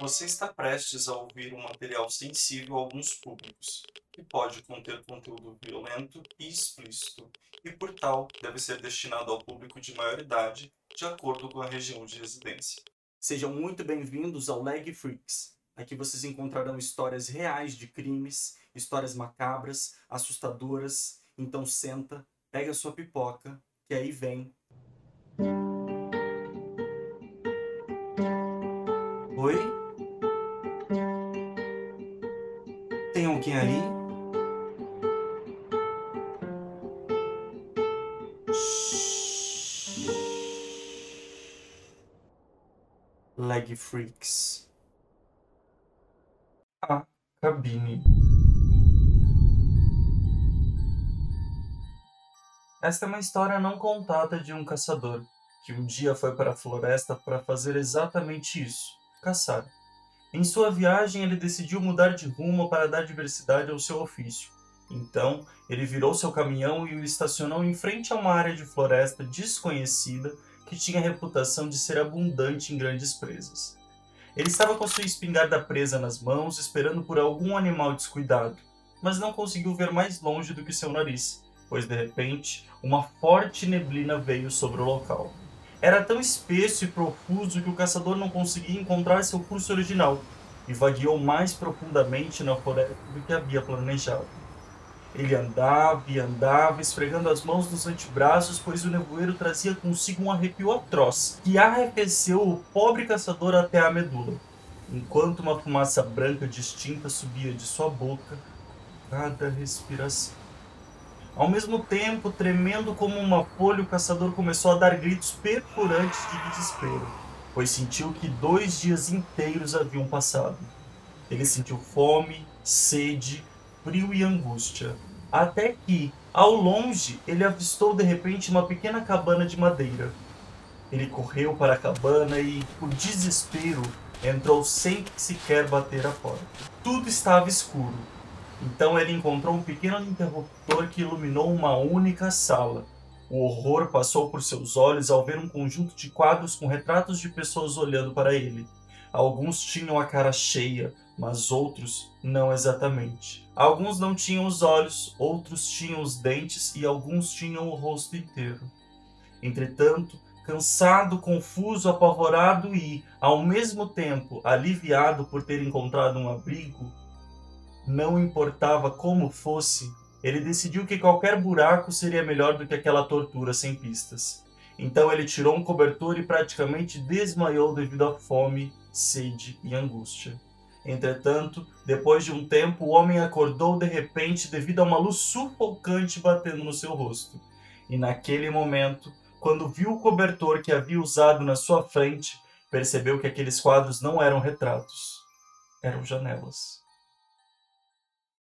Você está prestes a ouvir um material sensível a alguns públicos, que pode conter conteúdo violento e explícito, e por tal deve ser destinado ao público de maior idade, de acordo com a região de residência. Sejam muito bem-vindos ao Leg Freaks. Aqui vocês encontrarão histórias reais de crimes, histórias macabras, assustadoras. Então senta, pega a sua pipoca, que aí vem. Oi? Tem ali? Leg Freaks. A cabine. Esta é uma história não contada de um caçador que um dia foi para a floresta para fazer exatamente isso: caçar. Em sua viagem, ele decidiu mudar de rumo para dar diversidade ao seu ofício. Então, ele virou seu caminhão e o estacionou em frente a uma área de floresta desconhecida que tinha a reputação de ser abundante em grandes presas. Ele estava com sua espingarda presa nas mãos, esperando por algum animal descuidado, mas não conseguiu ver mais longe do que seu nariz, pois de repente uma forte neblina veio sobre o local. Era tão espesso e profuso que o caçador não conseguia encontrar seu curso original e vagueou mais profundamente na floresta do que havia planejado. Ele andava e andava, esfregando as mãos nos antebraços, pois o nevoeiro trazia consigo um arrepio atroz, que arrefeceu o pobre caçador até a medula, enquanto uma fumaça branca distinta subia de sua boca cada respiração. Ao mesmo tempo, tremendo como uma folha, o caçador começou a dar gritos perfurantes de desespero, pois sentiu que dois dias inteiros haviam passado. Ele sentiu fome, sede, frio e angústia, até que, ao longe, ele avistou de repente uma pequena cabana de madeira. Ele correu para a cabana e, por desespero, entrou sem sequer bater a porta. Tudo estava escuro, então ele encontrou um pequeno interruptor que iluminou uma única sala. O horror passou por seus olhos ao ver um conjunto de quadros com retratos de pessoas olhando para ele. Alguns tinham a cara cheia, mas outros não exatamente. Alguns não tinham os olhos, outros tinham os dentes e alguns tinham o rosto inteiro. Entretanto, cansado, confuso, apavorado e, ao mesmo tempo, aliviado por ter encontrado um abrigo, não importava como fosse, ele decidiu que qualquer buraco seria melhor do que aquela tortura sem pistas. Então ele tirou um cobertor e praticamente desmaiou devido à fome, sede e angústia. Entretanto, depois de um tempo, o homem acordou de repente devido a uma luz sufocante batendo no seu rosto. E naquele momento, quando viu o cobertor que havia usado na sua frente, percebeu que aqueles quadros não eram retratos, eram janelas.